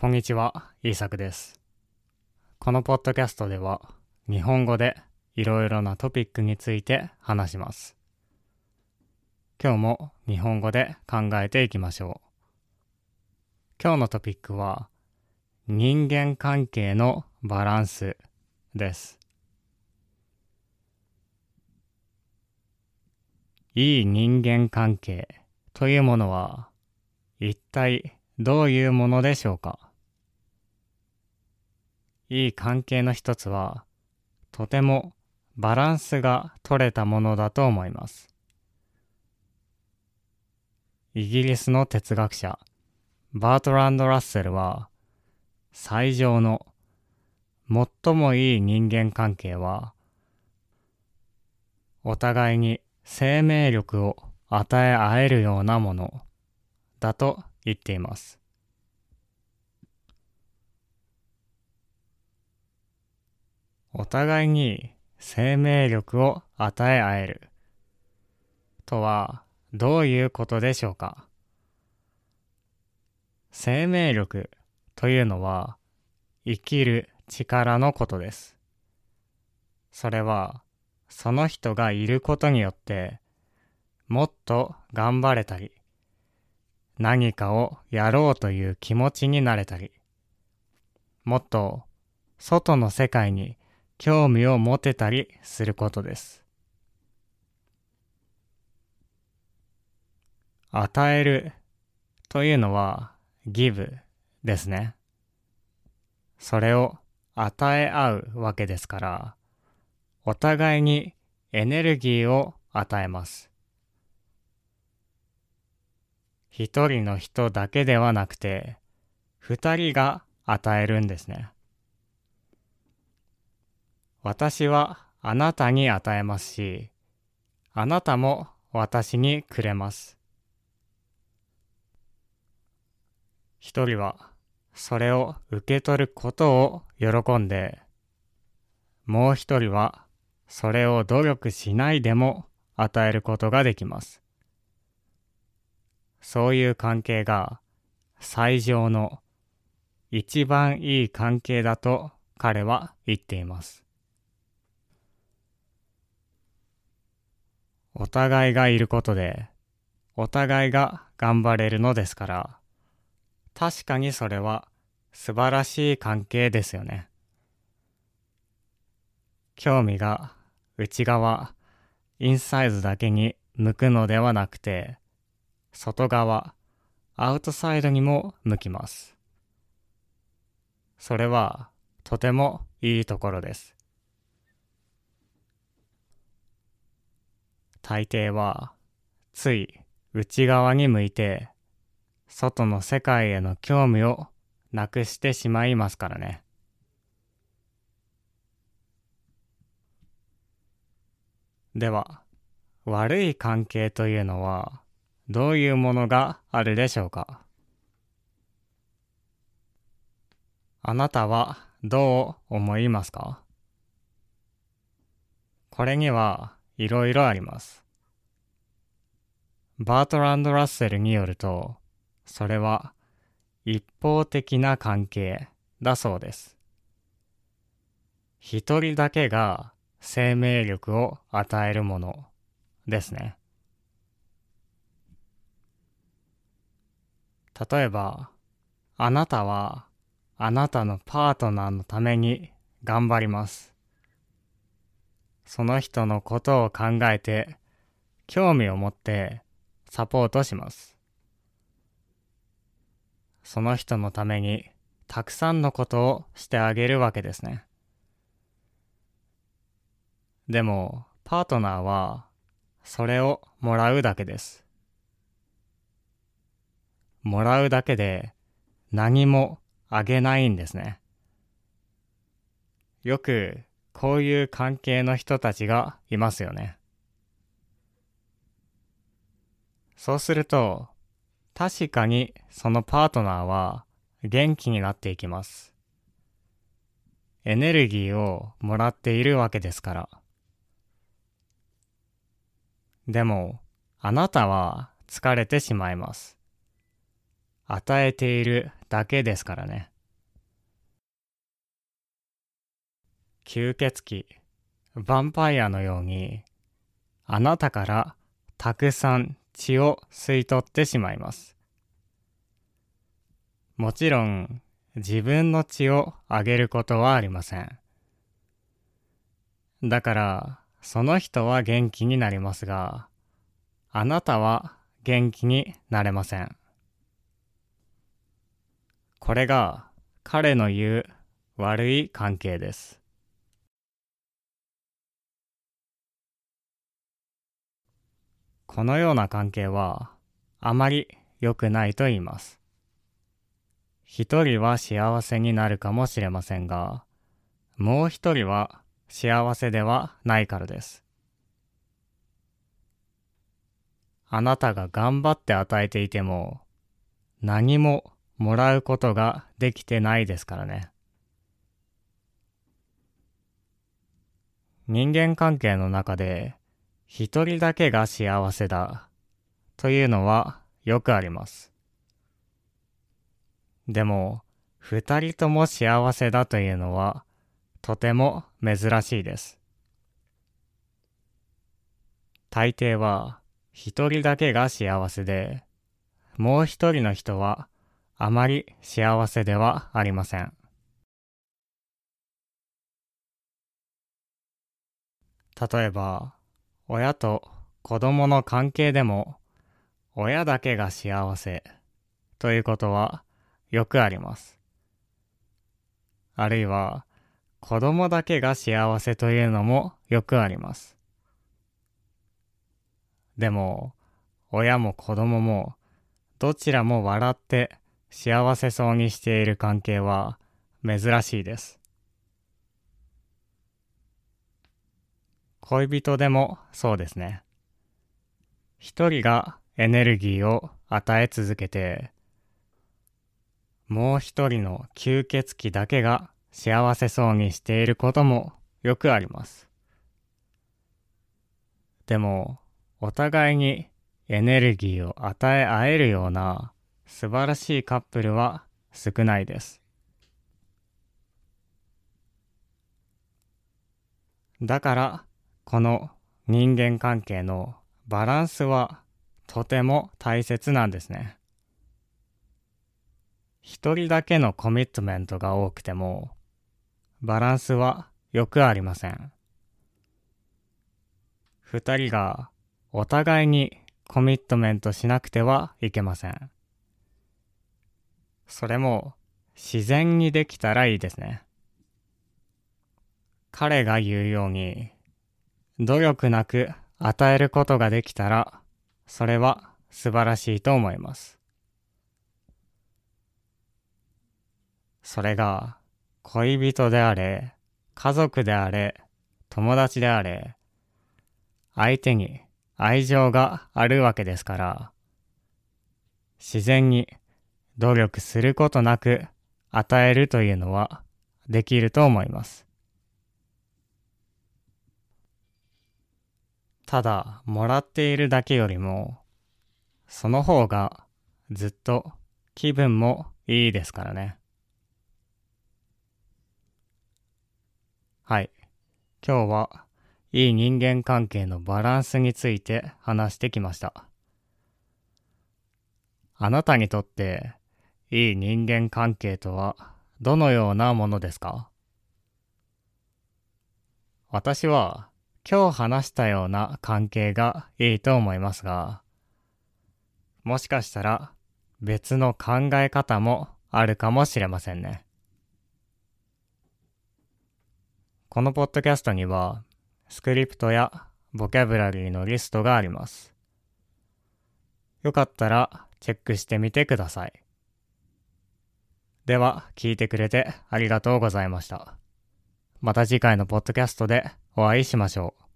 こんにちは、イーサクです。このポッドキャストでは、日本語でいろいろなトピックについて話します。今日も日本語で考えていきましょう。今日のトピックは、人間関係のバランスです。いい人間関係というものは、一体どういうものでしょうか？いい関係の一つは、とてもバランスが取れたものだと思います。イギリスの哲学者、バートランド・ラッセルは、最上の最もいい人間関係は、お互いに生命力を与え合えるようなものだと言っています。お互いに生命力を与え合えるとはどういうことでしょうか？生命力というのは生きる力のことです。それはその人がいることによってもっと頑張れたり何かをやろうという気持ちになれたりもっと外の世界に興味を持てたりすることです。与えるというのは give ですね。それを与え合うわけですから、お互いにエネルギーを与えます。一人の人だけではなくて、二人が与えるんですね。私はあなたに与えますし、あなたも私にくれます。一人はそれを受け取ることを喜んで、もう一人はそれを努力しないでも与えることができます。そういう関係が最上の一番いい関係だと彼は言っています。お互いがいることで、お互いが頑張れるのですから、確かにそれは素晴らしい関係ですよね。興味が内側、インサイズだけに向くのではなくて、外側、アウトサイドにも向きます。それはとてもいいところです。大抵はつい内側に向いて外の世界への興味をなくしてしまいますからね。では、悪い関係というのはどういうものがあるでしょうか？あなたはどう思いますか？これにはいろいろあります。バートランド・ラッセルによると、それは一方的な関係だそうです。一人だけが生命力を与えるものですね。例えば、あなたはあなたのパートナーのために頑張ります。その人のことを考えて、興味を持ってサポートします。その人のためにたくさんのことをしてあげるわけですね。でも、パートナーはそれをもらうだけです。もらうだけで何もあげないんですね。よくこういう関係の人たちがいますよね。そうすると、確かにそのパートナーは元気になっていきます。エネルギーをもらっているわけですから。でも、あなたは疲れてしまいます。与えているだけですからね。吸血鬼、ヴァンパイアのように、あなたからたくさん血を吸い取ってしまいます。もちろん、自分の血をあげることはありません。だから、その人は元気になりますが、あなたは元気になれません。これが彼の言う悪い関係です。このような関係はあまり良くないと言います。一人は幸せになるかもしれませんが、もう一人は幸せではないからです。あなたが頑張って与えていても、何ももらうことができてないですからね。人間関係の中で、一人だけが幸せだ、というのはよくあります。でも、二人とも幸せだというのは、とても珍しいです。大抵は一人だけが幸せで、もう一人の人はあまり幸せではありません。例えば、親と子供の関係でも、親だけが幸せということはよくあります。あるいは、子供だけが幸せというのもよくあります。でも、親も子供も、どちらも笑って幸せそうにしている関係は珍しいです。恋人でもそうですね。一人がエネルギーを与え続けて、もう一人の吸血鬼だけが幸せそうにしていることもよくあります。でも、お互いにエネルギーを与え合えるような素晴らしいカップルは少ないです。だから、この人間関係のバランスはとても大切なんですね。一人だけのコミットメントが多くてもバランスはよくありません。二人がお互いにコミットメントしなくてはいけません。それも自然にできたらいいですね。彼が言うように、努力なく与えることができたら、それは素晴らしいと思います。それが恋人であれ、家族であれ、友達であれ、相手に愛情があるわけですから、自然に努力することなく与えるというのはできると思います。ただ、もらっているだけよりも、その方がずっと気分もいいですからね。はい。今日はいい人間関係のバランスについて話してきました。あなたにとっていい人間関係とはどのようなものですか？私は今日話したような関係がいいと思いますが、もしかしたら別の考え方もあるかもしれませんね。このポッドキャストには、スクリプトやボキャブラリーのリストがあります。よかったらチェックしてみてください。では、聞いてくれてありがとうございました。また次回のポッドキャストでお会いしましょう。